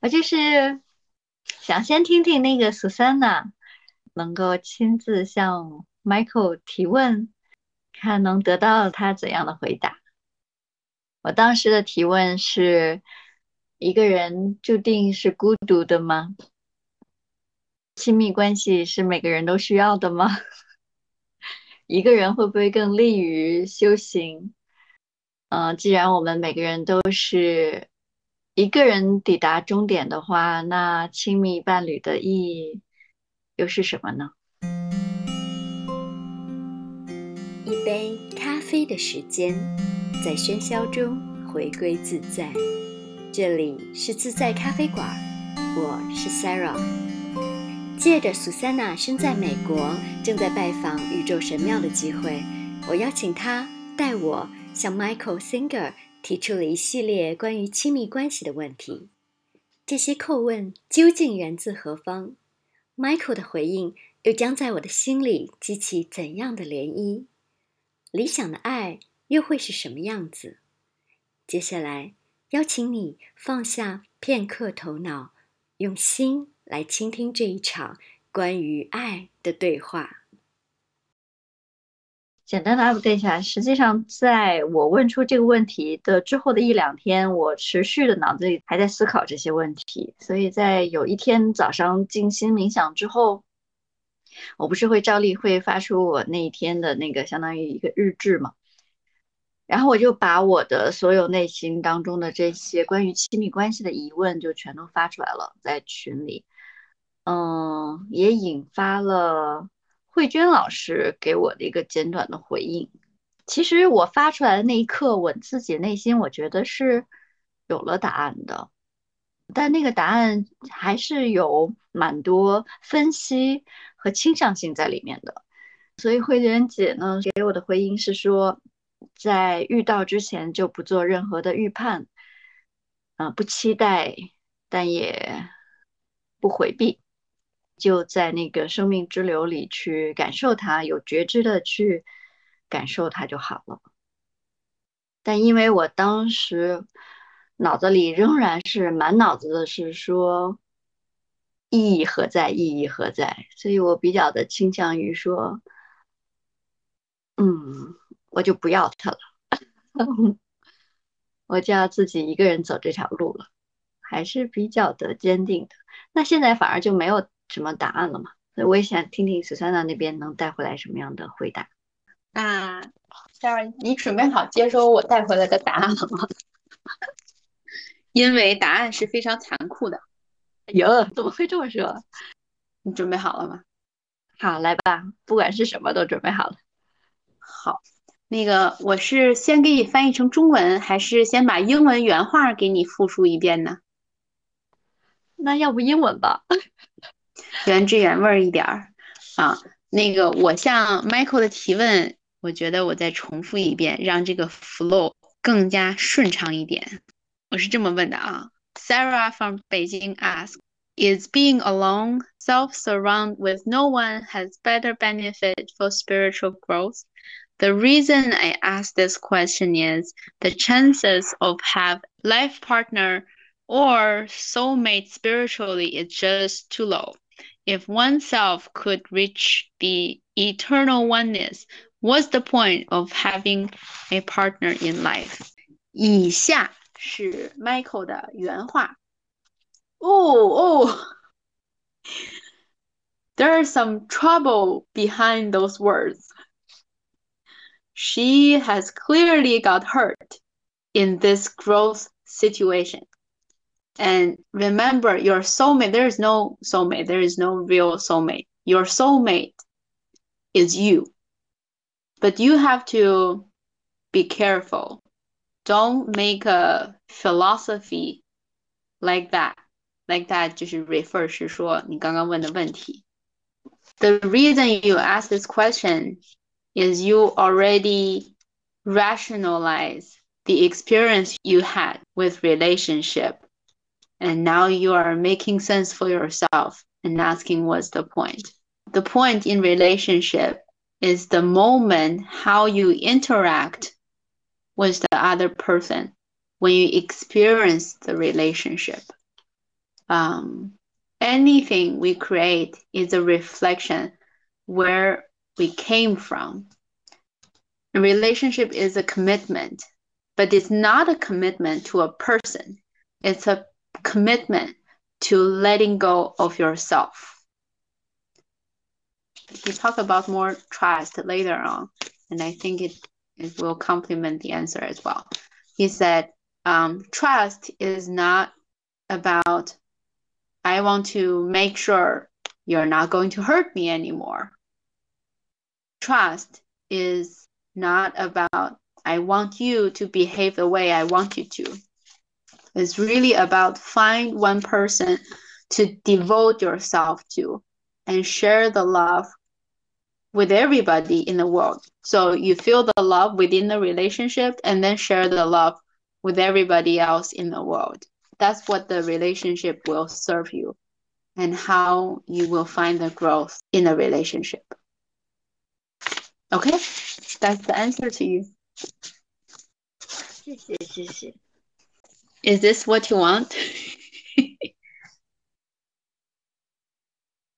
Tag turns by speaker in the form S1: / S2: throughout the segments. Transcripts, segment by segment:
S1: 我就是想先听听那个 Susanna 能够亲自向 Michael 提问，看能得到他怎样的回答。我当时的提问是：一个人注定是孤独的吗？亲密关系是每个人都需要的吗？一个人会不会更利于修行？嗯，既然我们每个人都是一个人抵达终点的话，那亲密伴侣的意义又是什么呢？
S2: 一杯咖啡的时间，在喧嚣中回归自在。这里是自在咖啡馆，我是 Sarah。借着 Susanna 身在美国，正在拜访宇宙神庙的机会，我邀请她带我。向 Michael Singer 提出了一系列关于亲密关系的问题，这些叩问究竟源自何方？Michael 的回应又将在我的心里激起怎样的涟漪？理想的爱又会是什么样子？接下来，邀请你放下片刻头脑，用心来倾听这一场关于爱的对话。
S1: 简单的 update 一下，实际上在我问出这个问题的之后的一两天，我持续的脑子里还在思考这些问题。所以在有一天早上静心冥想之后，我不是会照例会发出我那一天的那个相当于一个日志嘛，然后我就把我的所有内心当中的这些关于亲密关系的疑问就全都发出来了，在群里，嗯，也引发了。慧娟老师给我的一个简短的回应，其实我发出来的那一刻，我自己内心我觉得是有了答案的，但那个答案还是有蛮多分析和倾向性在里面的。所以慧娟姐呢给我的回应是说，在遇到之前就不做任何的预判，啊，不期待，但也不回避。就在那个生命之流里去感受它，有觉知的去感受它就好了。但因为我当时脑子里仍然是满脑子的是说意义何在，意义何在，所以我比较的倾向于说，嗯，我就不要它了，我就要自己一个人走这条路了，还是比较的坚定的。那现在反而就没有。什么答案了嘛？所以我也想听听 Susanna 那边能带回来什么样的回答。
S3: 那 Sarah，你准备好接收我带回来的答案了吗？因为答案是非常残酷的。
S1: 哟，怎么会这么说？
S3: 你准备好了吗？
S1: 好，来吧，不管是什么都准备好了。
S3: 好，那个我是先给你翻译成中文，还是先把英文原话给你复述一遍呢？
S1: 那要不英文吧。
S3: 原汁原味一点儿啊，那个我向 Michael 的提问，我觉得我再重复一遍，让这个 flow 更加顺畅一点。我是这么问的啊，Sarah from Beijing asked, "Is being alone, self-surround with no one, has better benefit for spiritual growth?" The reason I ask this question is the chances of have life partner or soulmate spiritually is just too low. If oneself could reach the eternal oneness, what's the point of having a partner in life？以下是 Michael 的原话。哦哦，There's some trouble behind those words. She has clearly got hurt in this growth situation. And remember, your soulmate, there is no soulmate, there is no real soulmate. Your soulmate is you. But you have to be careful. Don't make a philosophy like that. Like that 就是 refer 是说你刚刚问的问题。The reason you ask this question is you already rationalize the experience you had with relationship and now you are making sense for yourself and asking what's the point. The point in relationship is the moment how you interact with the other person when you experience the relationship. um, anything we create is a reflection where we came from. A relationship is a commitment, but it's not a commitment to a person. It's a commitment to letting go of yourself. We talk about more trust later on, and I think it, it will complement the answer as well. He said, um, trust is not about, I want to make sure you're not going to hurt me anymore. Trust is not about, I want you to behave the way I want you to. It's really about find one person to devote yourself to and share the love with everybody in the world. So you feel the love within the relationship and then share the love with everybody else in the world. That's what the relationship will serve you and how you will find the growth in the relationship. Okay, that's the answer to you.
S1: 谢谢谢谢。
S3: Is this what you want?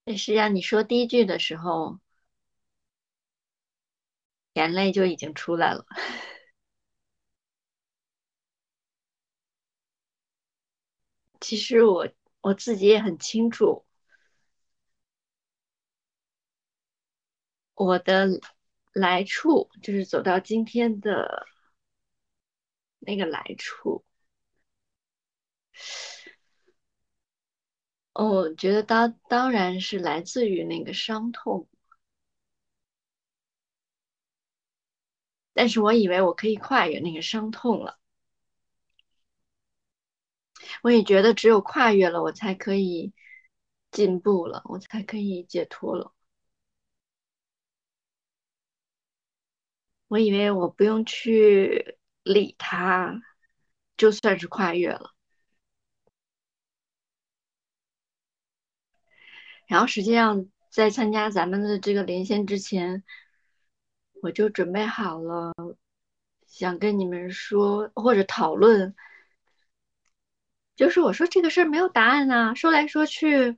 S1: 但是让你说第一句的时候，眼泪就已经出来了。其实我我自己也很清楚，我的来处就是走到今天的那个来处。哦，我觉得当当然是来自于那个伤痛，但是我以为我可以跨越那个伤痛了，我也觉得只有跨越了，我才可以进步了，我才可以解脱了。我以为我不用去理他，就算是跨越了。然后实际上在参加咱们的这个连线之前，我就准备好了，想跟你们说或者讨论，就是我说这个事儿没有答案啊，说来说去，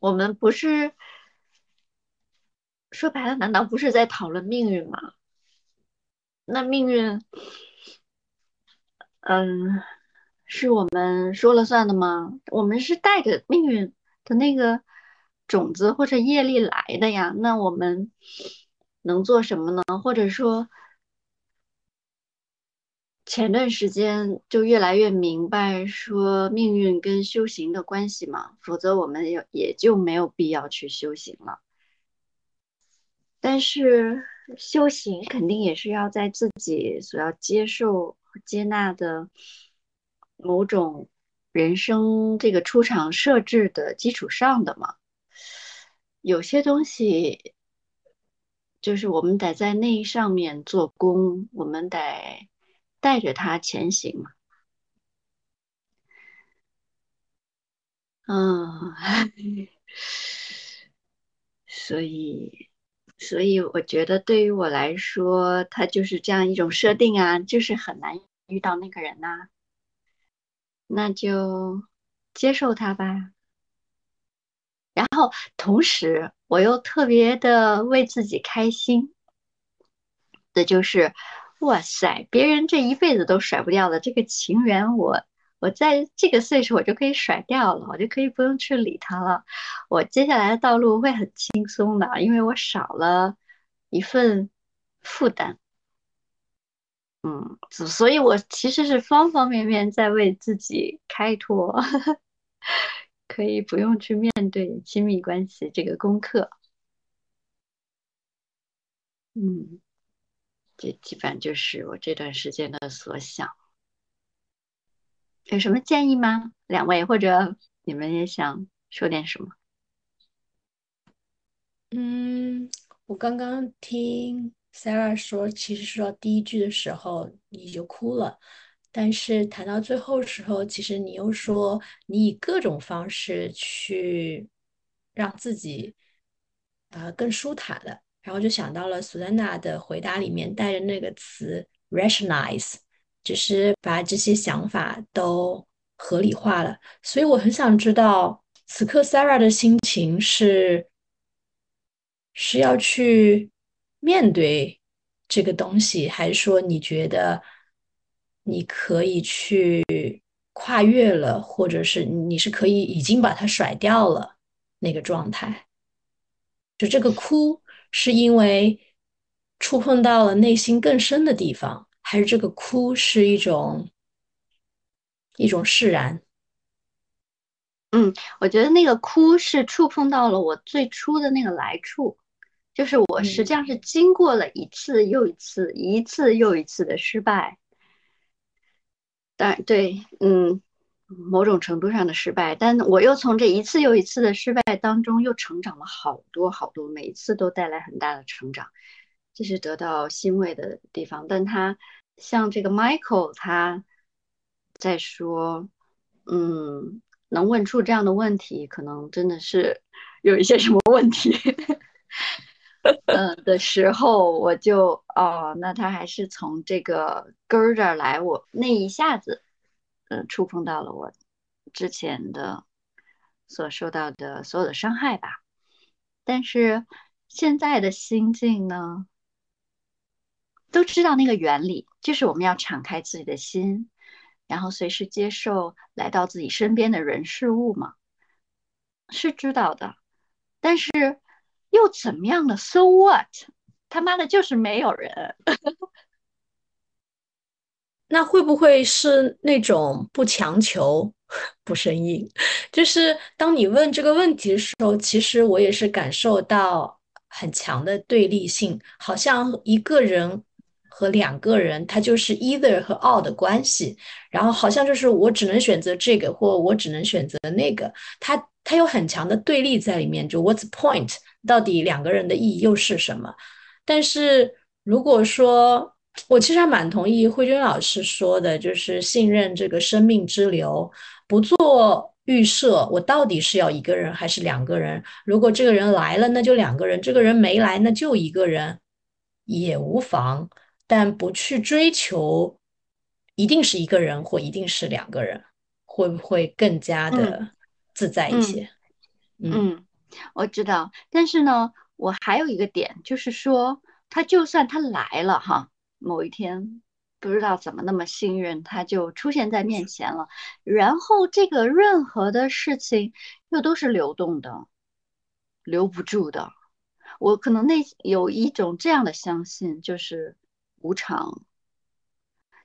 S1: 我们不是说白了，难道不是在讨论命运吗？那命运，嗯，是我们说了算的吗？我们是带着命运。的那个种子或者业力来的呀，那我们能做什么呢？或者说，前段时间就越来越明白说命运跟修行的关系嘛，否则我们也也就没有必要去修行了。但是修行肯定也是要在自己所要接受、接纳的某种。人生这个出厂设置的基础上的嘛，有些东西就是我们得在那上面做工，我们得带着它前行嘛。嗯，所以，所以我觉得对于我来说，它就是这样一种设定啊，就是很难遇到那个人呐、那就接受它吧。然后同时，我又特别的为自己开心的就是，哇塞，别人这一辈子都甩不掉的这个情缘，我我在这个岁数我就可以甩掉了，我就可以不用去理他了。我接下来的道路会很轻松的，因为我少了一份负担。嗯，所以我其实是方方面面在为自己开拓，可以不用去面对亲密关系这个功课。嗯，这基本就是我这段时间的所想。有什么建议吗？两位或者你们也想说点什么？
S4: 嗯，我刚刚听。Sarah 说，其实说到第一句的时候你就哭了，但是谈到最后时候，其实你又说你以各种方式去让自己呃更舒坦了，然后就想到了苏珊娜的回答里面带着那个词 rationalize，就是把这些想法都合理化了。所以我很想知道，此刻 Sarah 的心情是是要去面对这个东西，还是说你觉得你可以去跨越了，或者是你是可以已经把它甩掉了那个状态？就这个哭是因为触碰到了内心更深的地方，还是这个哭是一种一种释然？
S1: 嗯，我觉得那个哭是触碰到了我最初的那个来处，就是我实际上是经过了一次又一次、一次又一次的失败。但对，嗯。某种程度上的失败，但我又从这一次又一次的失败当中又成长了好多好多，每一次都带来很大的成长，这是得到欣慰的地方。但他像这个 Michael，他在说，嗯，能问出这样的问题，可能真的是有一些什么问题，嗯的时候，我就哦，那他还是从这个根儿这儿来，我那一下子。呃，触碰到了我之前的所受到的所有的伤害吧。但是现在的心境呢，都知道那个原理，就是我们要敞开自己的心，然后随时接受来到自己身边的人事物嘛，是知道的。但是又怎么样了？So what？他妈的，就是没有人。
S4: 那会不会是那种不强求、不生硬？就是当你问这个问题的时候，其实我也是感受到很强的对立性，好像一个人和两个人，他就是 either 和 all 的关系，然后好像就是我只能选择这个，或我只能选择那个，他他有很强的对立在里面。就 What's point？到底两个人的意义又是什么？但是如果说，我其实还蛮同意慧娟老师说的，就是信任这个生命之流，不做预设。我到底是要一个人还是两个人？如果这个人来了，那就两个人；这个人没来，那就一个人，也无妨。但不去追求一定是一个人或一定是两个人，会不会更加的自在一些？
S1: 嗯，我知道。但是呢，我还有一个点，就是说，他就算他来了，哈。某一天，不知道怎么那么幸运，他就出现在面前了。然后这个任何的事情又都是流动的，留不住的。我可能内有一种这样的相信，就是无常。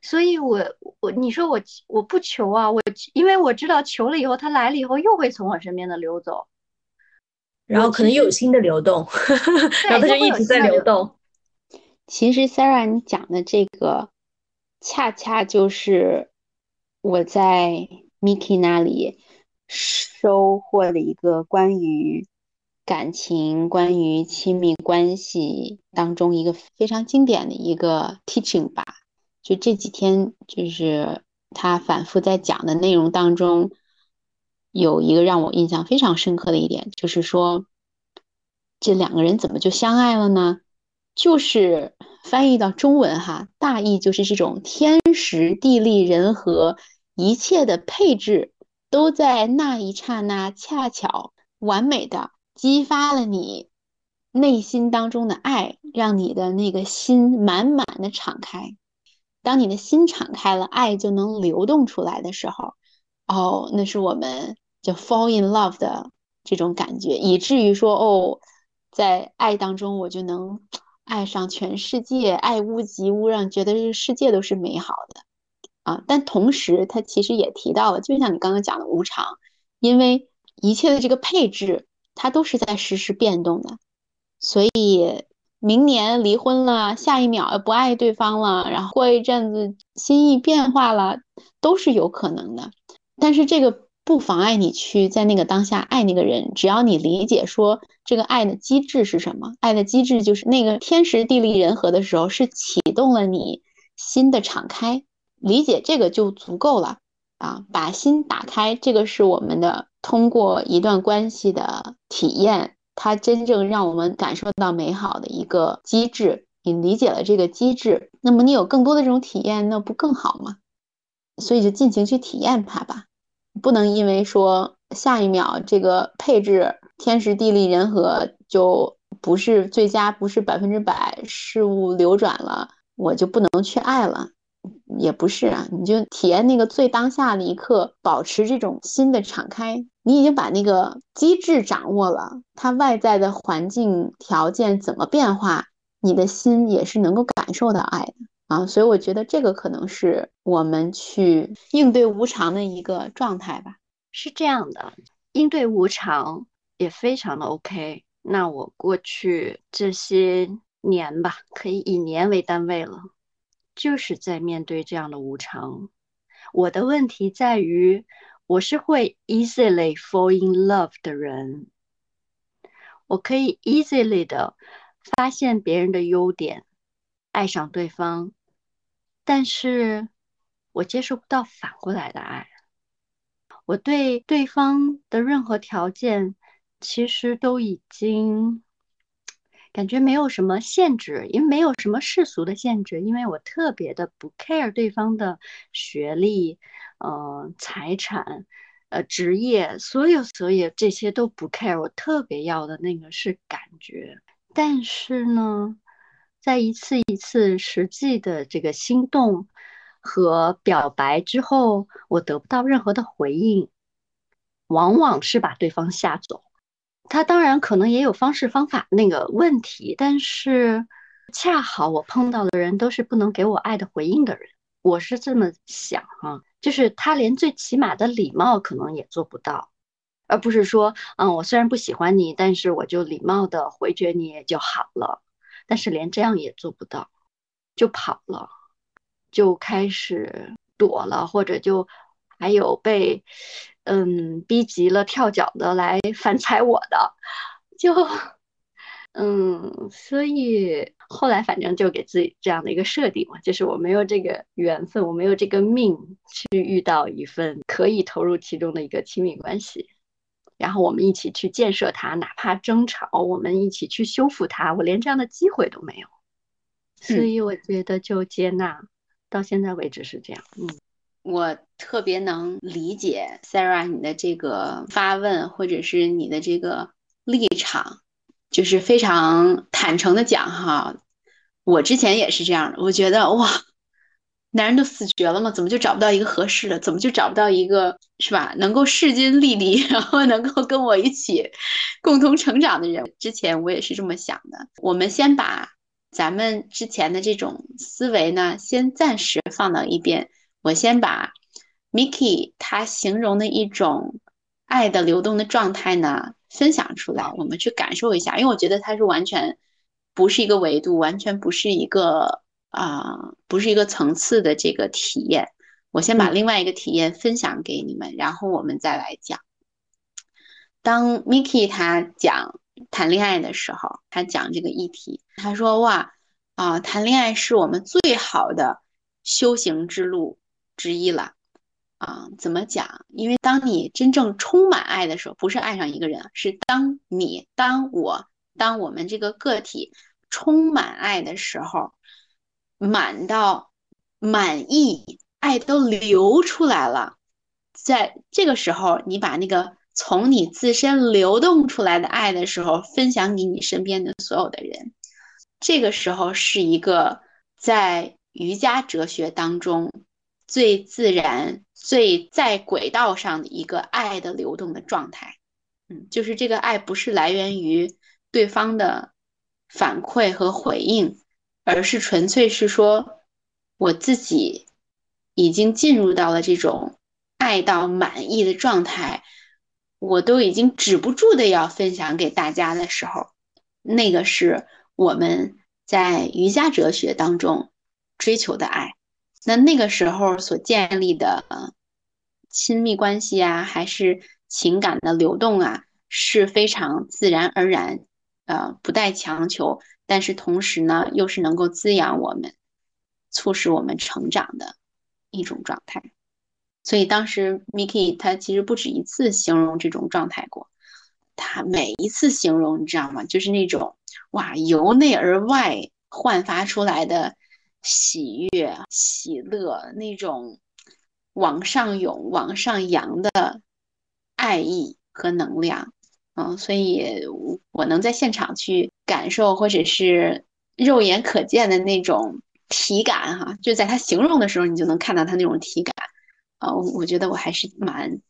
S1: 所以我我你说我我不求啊，我因为我知道求了以后，他来了以后又会从我身边的流走，
S4: 然后可能又有新的流动，然后它就一直在流动。
S3: 其实，Sarah，你讲的这个，恰恰就是我在 Miki 那里收获的一个关于感情、关于亲密关系当中一个非常经典的一个 teaching 吧。就这几天，就是他反复在讲的内容当中，有一个让我印象非常深刻的一点，就是说，这两个人怎么就相爱了呢？就是翻译到中文哈，大意就是这种天时地利人和，一切的配置都在那一刹那恰巧完美的激发了你内心当中的爱，让你的那个心满满的敞开。当你的心敞开了，爱就能流动出来的时候，哦，那是我们就 fall in love 的这种感觉，以至于说哦，在爱当中我就能。爱上全世界，爱屋及乌，让觉得这个世界都是美好的啊！但同时，他其实也提到了，就像你刚刚讲的无常，因为一切的这个配置，它都是在实时变动的，所以明年离婚了，下一秒不爱对方了，然后过一阵子心意变化了，都是有可能的。但是这个。不妨碍你去在那个当下爱那个人，只要你理解说这个爱的机制是什么。爱的机制就是那个天时地利人和的时候，是启动了你心的敞开。理解这个就足够了啊！把心打开，这个是我们的通过一段关系的体验，它真正让我们感受到美好的一个机制。你理解了这个机制，那么你有更多的这种体验，那不更好吗？所以就尽情去体验它吧。不能因为说下一秒这个配置天时地利人和就不是最佳，不是百分之百，事物流转了，我就不能去爱了。也不是啊，你就体验那个最当下的一刻，保持这种心的敞开。你已经把那个机制掌握了，它外在的环境条件怎么变化，你的心也是能够感受到爱的啊。所以我觉得这个可能是我们去应对无常的一个状态吧。
S1: 是这样的，应对无常也非常的 OK。那我过去这些年吧，可以以年为单位了。就是在面对这样的无常，我的问题在于，我是会 easily fall in love 的人，我可以 easily 的发现别人的优点，爱上对方，但是我接受不到反过来的爱，我对对方的任何条件，其实都已经。感觉没有什么限制，因为没有什么世俗的限制，因为我特别的不 care 对方的学历、呃财产、呃职业，所有所有这些都不 care。我特别要的那个是感觉。但是呢，在一次一次实际的这个心动和表白之后，我得不到任何的回应，往往是把对方吓走。他当然可能也有方式方法那个问题，但是恰好我碰到的人都是不能给我爱的回应的人，我是这么想哈，就是他连最起码的礼貌可能也做不到，而不是说，嗯，我虽然不喜欢你，但是我就礼貌的回绝你也就好了，但是连这样也做不到，就跑了，就开始躲了，或者就还有被。嗯，逼急了跳脚的来 反踩我的，就嗯，所以后来反正就给自己这样的一个设定嘛，就是我没有这个缘分，我没有这个命去遇到一份可以投入其中的一个亲密关系，然后我们一起去建设它，哪怕争吵，我们一起去修复它，我连这样的机会都没有，所以我觉得就接纳，到现在为止是这样，嗯。
S3: 我特别能理解 Sarah 你的这个发问，或者是你的这个立场，就是非常坦诚的讲哈。我之前也是这样的，我觉得哇，男人都死绝了吗？怎么就找不到一个合适的？怎么就找不到一个是吧？能够势均力敌，然后能够跟我一起共同成长的人？之前我也是这么想的。我们先把咱们之前的这种思维呢，先暂时放到一边。我先把 Miki 他形容的一种爱的流动的状态呢分享出来，我们去感受一下，因为我觉得它是完全不是一个维度，完全不是一个啊，不是一个层次的这个体验。我先把另外一个体验分享给你们，然后我们再来讲。当 Mickey 他讲谈恋爱的时候，他讲这个议题，他说：“哇啊，谈恋爱是我们最好的修行之路。”之一了，啊，怎么讲？因为当你真正充满爱的时候，不是爱上一个人，是当你、当我、当我们这个个体充满爱的时候，满到满意，爱都流出来了。在这个时候，你把那个从你自身流动出来的爱的时候，分享给你身边的所有的人，这个时候是一个在瑜伽哲学当中。最自然、最在轨道上的一个爱的流动的状态，嗯，就是这个爱不是来源于对方的反馈和回应，而是纯粹是说我自己已经进入到了这种爱到满意的状态，我都已经止不住的要分享给大家的时候，那个是我们在瑜伽哲学当中追求的爱。那那个时候所建立的亲密关系啊，还是情感的流动啊，是非常自然而然，呃，不带强求，但是同时呢，又是能够滋养我们、促使我们成长的一种状态。所以当时 Miki 他其实不止一次形容这种状态过，他每一次形容，你知道吗？就是那种哇，由内而外焕发出来的。喜悦、喜乐那种往上涌、往上扬的爱意和能量。嗯，所以我能在现场去感受，或者是肉眼可见的那种体感哈，就在他形容的时候，你就能看到他那种体感。啊，我觉得我还是蛮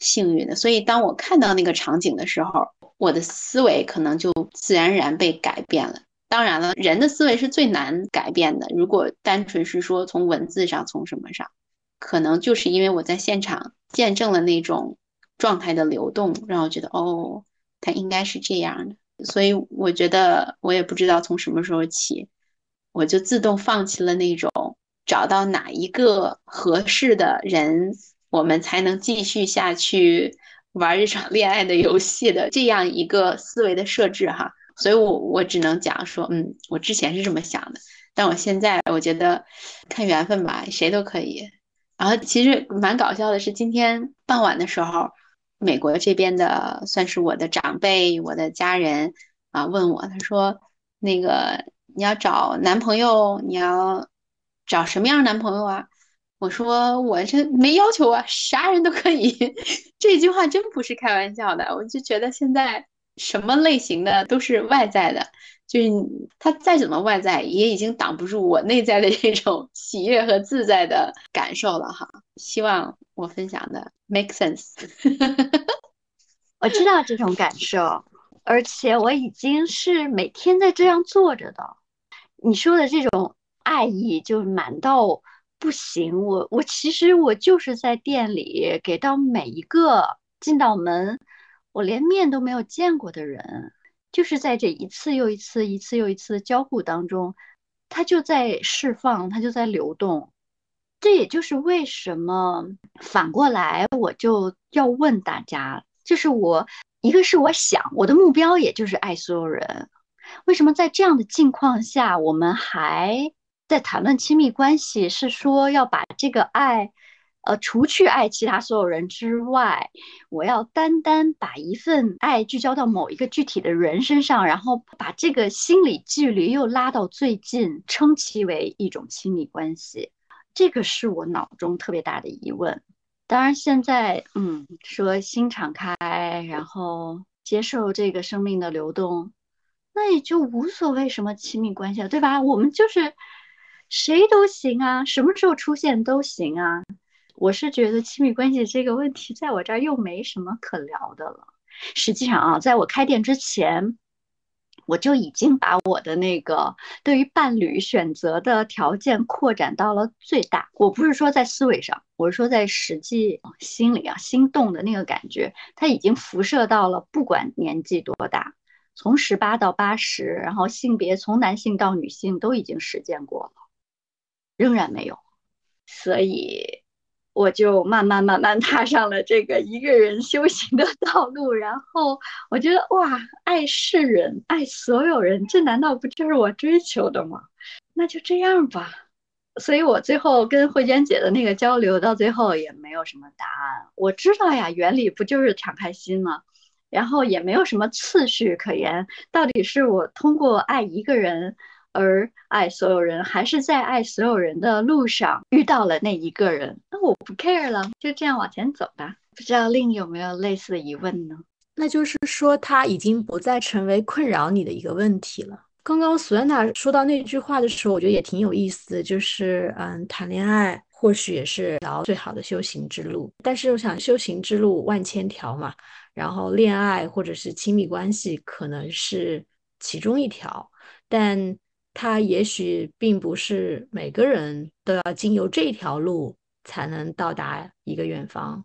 S3: 幸运的。所以当我看到那个场景的时候，我的思维可能就自然而然被改变了。当然了，人的思维是最难改变的。如果单纯是说从文字上，从什么上，可能就是因为我在现场见证了那种状态的流动，让我觉得哦，它应该是这样的。所以我觉得我也不知道从什么时候起，我就自动放弃了那种找到哪一个合适的人，我们才能继续下去玩一场恋爱的游戏的这样一个思维的设置哈。所以，我我只能讲说，嗯，我之前是这么想的，但我现在我觉得看缘分吧，谁都可以。然后，其实蛮搞笑的是，今天傍晚的时候，美国这边的算是我的长辈、我的家人啊，问我，他说，那个你要找男朋友，你要找什么样的男朋友啊？我说我这没要求啊，啥人都可以。这句话真不是开玩笑的，我就觉得现在。什么类型的都是外在的，就是他再怎么外在，也已经挡不住我内在的这种喜悦和自在的感受了哈。希望我分享的 make sense。
S1: 我知道这种感受，而且我已经是每天在这样做着的。你说的这种爱意就满到不行，我我其实我就是在店里给到每一个进到门。我连面都没有见过的人，就是在这一次又一次、一次又一次的交互当中，他就在释放，他就在流动。这也就是为什么反过来，我就要问大家，就是我一个是我想我的目标，也就是爱所有人。为什么在这样的境况下，我们还在谈论亲密关系？是说要把这个爱？呃，除去爱其他所有人之外，我要单单把一份爱聚焦到某一个具体的人身上，然后把这个心理距离又拉到最近，称其为一种亲密关系。这个是我脑中特别大的疑问。当然，现在嗯，说心敞开，然后接受这个生命的流动，那也就无所谓什么亲密关系了，对吧？我们就是谁都行啊，什么时候出现都行啊。我是觉得亲密关系这个问题，在我这儿又没什么可聊的了。实际上啊，在我开店之前，我就已经把我的那个对于伴侣选择的条件扩展到了最大。我不是说在思维上，我是说在实际心里啊，心动的那个感觉，它已经辐射到了不管年纪多大，从十八到八十，然后性别从男性到女性都已经实践过了，仍然没有，所以。我就慢慢慢慢踏上了这个一个人修行的道路，然后我觉得哇，爱世人，爱所有人，这难道不就是我追求的吗？那就这样吧。所以我最后跟慧娟姐的那个交流，到最后也没有什么答案。我知道呀，原理不就是敞开心吗？然后也没有什么次序可言，到底是我通过爱一个人。而爱所有人，还是在爱所有人的路上遇到了那一个人，那我不 care 了，就这样往前走吧。不知道另有没有类似的疑问呢？
S4: 那就是说，他已经不再成为困扰你的一个问题了。刚刚苏安娜说到那句话的时候，我觉得也挺有意思，就是嗯，谈恋爱或许也是条最好的修行之路，但是我想修行之路万千条嘛，然后恋爱或者是亲密关系可能是其中一条，但。他也许并不是每个人都要经由这条路才能到达一个远方。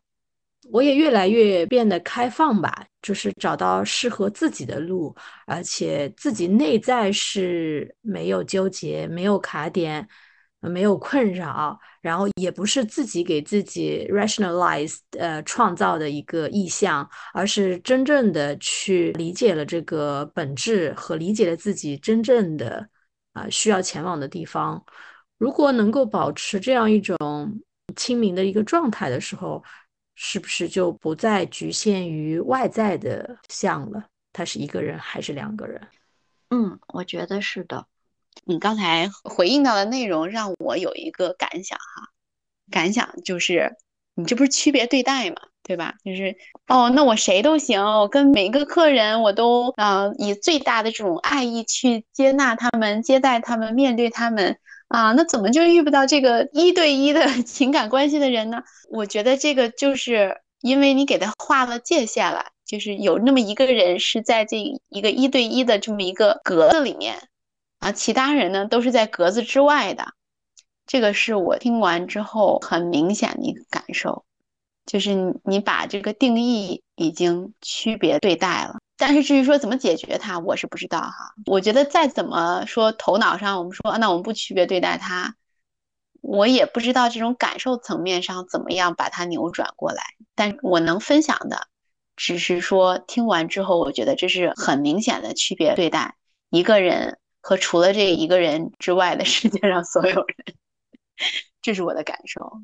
S4: 我也越来越变得开放吧，就是找到适合自己的路，而且自己内在是没有纠结、没有卡点、没有困扰，然后也不是自己给自己 rationalize 呃创造的一个意向，而是真正的去理解了这个本质和理解了自己真正的。啊，需要前往的地方，如果能够保持这样一种清明的一个状态的时候，是不是就不再局限于外在的像了？他是一个人还是两个人？
S1: 嗯，我觉得是的。
S3: 你刚才回应到的内容让我有一个感想哈，感想就是，你这不是区别对待吗？对吧？就是哦，那我谁都行，我跟每个客人我都啊以最大的这种爱意去接纳他们、接待他们、面对他们啊，那怎么就遇不到这个一对一的 情感关系的人呢？我觉得这个就是因为你给他画了界限了，就是有那么一个人是在这一个一对一的这么一个格子里面啊，其他人呢都是在格子之外的。这个是我听完之后很明显的一个感受。就是你，把这个定义已经区别对待了，但是至于说怎么解决它，我是不知道哈。我觉得再怎么说头脑上，我们说那我们不区别对待它，我也不知道这种感受层面上怎么样把它扭转过来。但我能分享的，只是说听完之后，我觉得这是很明显的区别对待一个人和除了这一个人之外的世界上所有人，这是我的感受。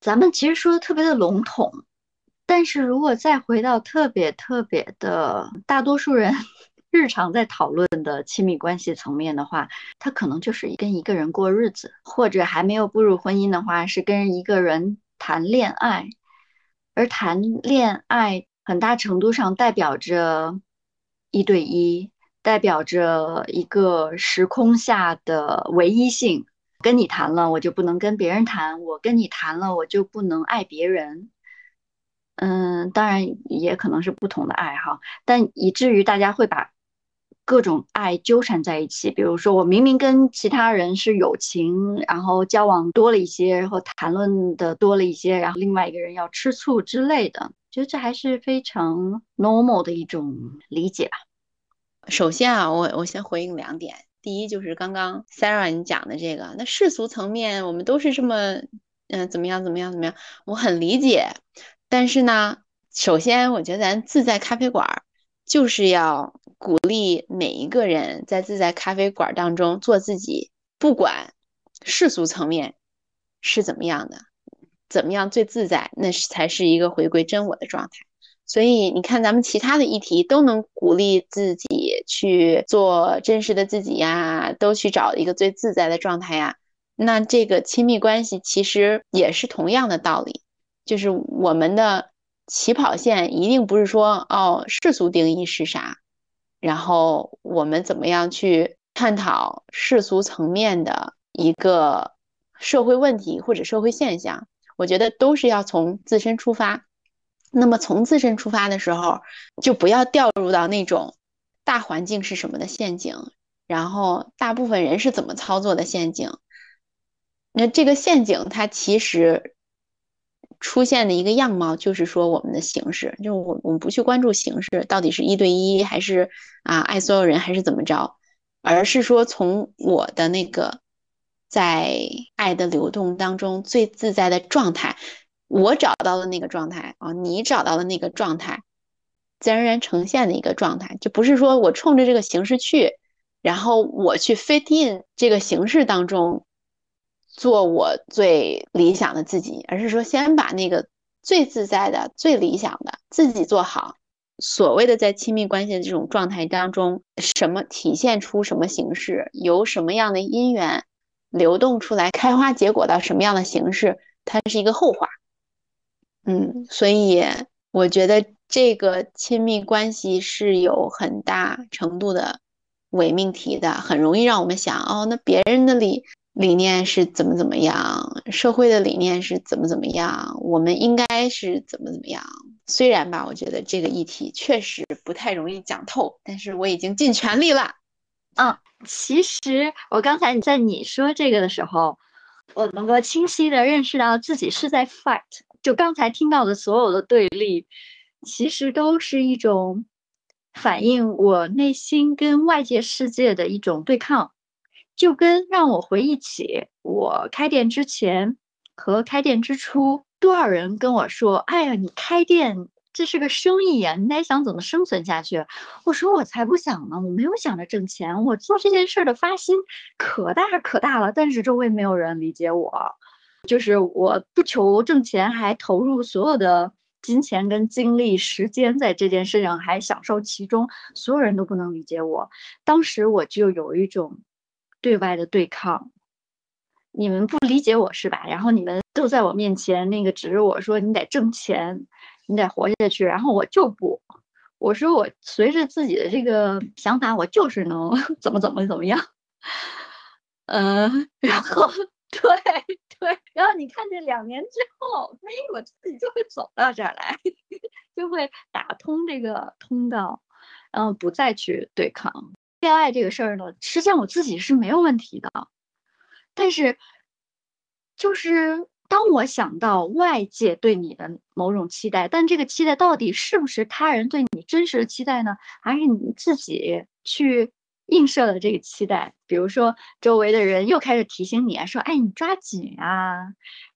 S1: 咱们其实说的特别的笼统，但是如果再回到特别特别的大多数人 日常在讨论的亲密关系层面的话，他可能就是跟一个人过日子，或者还没有步入婚姻的话，是跟一个人谈恋爱。而谈恋爱很大程度上代表着一对一，代表着一个时空下的唯一性。跟你谈了，我就不能跟别人谈；我跟你谈了，我就不能爱别人。嗯，当然也可能是不同的爱哈，但以至于大家会把各种爱纠缠在一起。比如说，我明明跟其他人是友情，然后交往多了一些，然后谈论的多了一些，然后另外一个人要吃醋之类的，觉得这还是非常 normal 的一种理解吧。
S3: 首先啊，我我先回应两点。第一就是刚刚 Sarah 你讲的这个，那世俗层面我们都是这么，嗯，怎么样怎么样怎么样，我很理解。但是呢，首先我觉得咱自在咖啡馆就是要鼓励每一个人在自在咖啡馆当中做自己，不管世俗层面是怎么样的，怎么样最自在，那是才是一个回归真我的状态。所以你看，咱们其他的议题都能鼓励自己去做真实的自己呀，都去找一个最自在的状态呀。那这个亲密关系其实也是同样的道理，就是我们的起跑线一定不是说哦世俗定义是啥，然后我们怎么样去探讨世俗层面的一个社会问题或者社会现象，我觉得都是要从自身出发。那么从自身出发的时候，就不要掉入到那种大环境是什么的陷阱，然后大部分人是怎么操作的陷阱。那这个陷阱它其实出现的一个样貌，就是说我们的形式，就我我们不去关注形式到底是一对一还是啊爱所有人还是怎么着，而是说从我的那个在爱的流动当中最自在的状态。我找到了那个状态啊，你找到了那个状态，自然而然呈现的一个状态，就不是说我冲着这个形式去，然后我去 fit in 这个形式当中做我最理想的自己，而是说先把那个最自在的、最理想的自己做好。所谓的在亲密关系的这种状态当中，什么体现出什么形式，由什么样的因缘流动出来，开花结果到什么样的形式，它是一个后话。嗯，所以我觉得这个亲密关系是有很大程度的伪命题的，很容易让我们想哦，那别人的理理念是怎么怎么样，社会的理念是怎么怎么样，我们应该是怎么怎么样。虽然吧，我觉得这个议题确实不太容易讲透，但是我已经尽全力了。
S1: 嗯，其实我刚才在你说这个的时候，我能够清晰的认识到自己是在 fight。就刚才听到的所有的对立，其实都是一种反映我内心跟外界世界的一种对抗。就跟让我回忆起我开店之前和开店之初，多少人跟我说：“哎呀，你开店这是个生意呀，你得想怎么生存下去。”我说：“我才不想呢，我没有想着挣钱，我做这件事的发心可大可大了，但是周围没有人理解我。”就是我不求挣钱，还投入所有的金钱跟精力、时间在这件事上，还享受其中，所有人都不能理解我。当时我就有一种对外的对抗，你们不理解我是吧？然后你们都在我面前那个指着我说你得挣钱，你得活下去，然后我就不，我说我随着自己的这个想法，我就是能 怎么怎么怎么样，嗯，然后 对对，然后你看这两年之后，哎，我自己就会走到这儿来，就会打通这个通道，然后不再去对抗。恋爱这个事儿呢，实际上我自己是没有问题的，但是就是当我想到外界对你的某种期待，但这个期待到底是不是他人对你真实的期待呢？还是你自己去映射了这个期待？比如说周围的人又开始提醒你啊，说：“哎，你抓紧啊，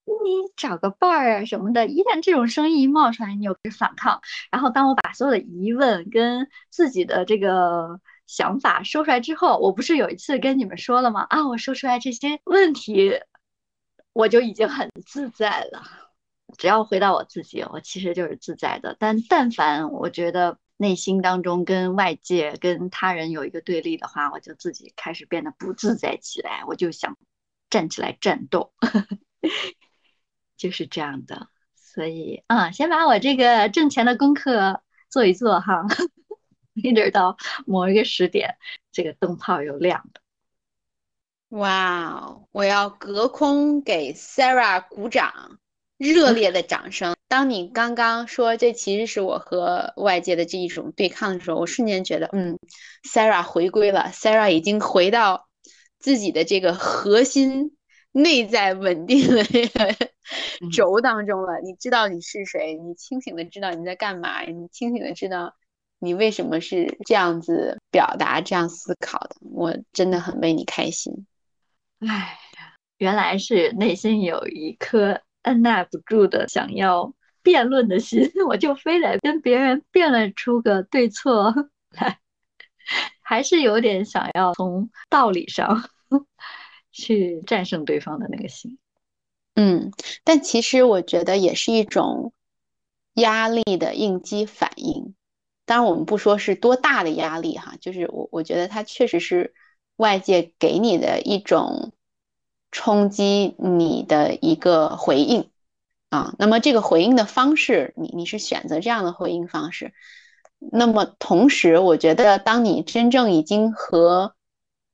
S1: 你找个伴儿啊什么的。”一旦这种声音一冒出来，你又开始反抗。然后当我把所有的疑问跟自己的这个。想法说出来之后，我不是有一次跟你们说了吗？啊，我说出来这些问题，我就已经很自在了。只要回到我自己，我其实就是自在的。但但凡我觉得内心当中跟外界、跟他人有一个对立的话，我就自己开始变得不自在起来。我就想站起来战斗，就是这样的。所以啊，先把我这个挣钱的功课做一做哈。一直到某一个时点，这个灯泡又亮了。
S3: 哇哦！我要隔空给 Sarah 鼓掌，热烈的掌声。当你刚刚说这其实是我和外界的这一种对抗的时候，我瞬间觉得，嗯，Sarah 回归了，Sarah 已经回到自己的这个核心、内在稳定的这个轴当中了。你知道你是谁，你清醒的知道你在干嘛，你清醒的知道。你为什么是这样子表达、这样思考的？我真的很为你开心。
S1: 哎，原来是内心有一颗按捺不住的想要辩论的心，我就非得跟别人辩论出个对错来，还是有点想要从道理上 去战胜对方的那个心。
S3: 嗯，但其实我觉得也是一种压力的应激反应。当然，我们不说是多大的压力哈，就是我我觉得它确实是外界给你的一种冲击你的一个回应啊。那么这个回应的方式，你你是选择这样的回应方式。那么同时，我觉得当你真正已经和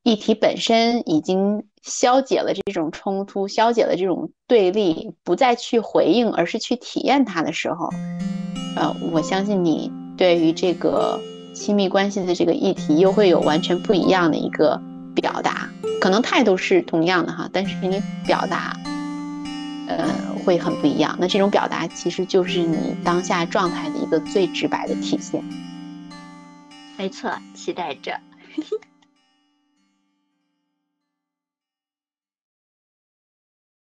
S3: 议题本身已经消解了这种冲突，消解了这种对立，不再去回应，而是去体验它的时候，呃，我相信你。对于这个亲密关系的这个议题，又会有完全不一样的一个表达，可能态度是同样的哈，但是你表达，呃，会很不一样。那这种表达其实就是你当下状态的一个最直白的体现。
S1: 没错，期待着。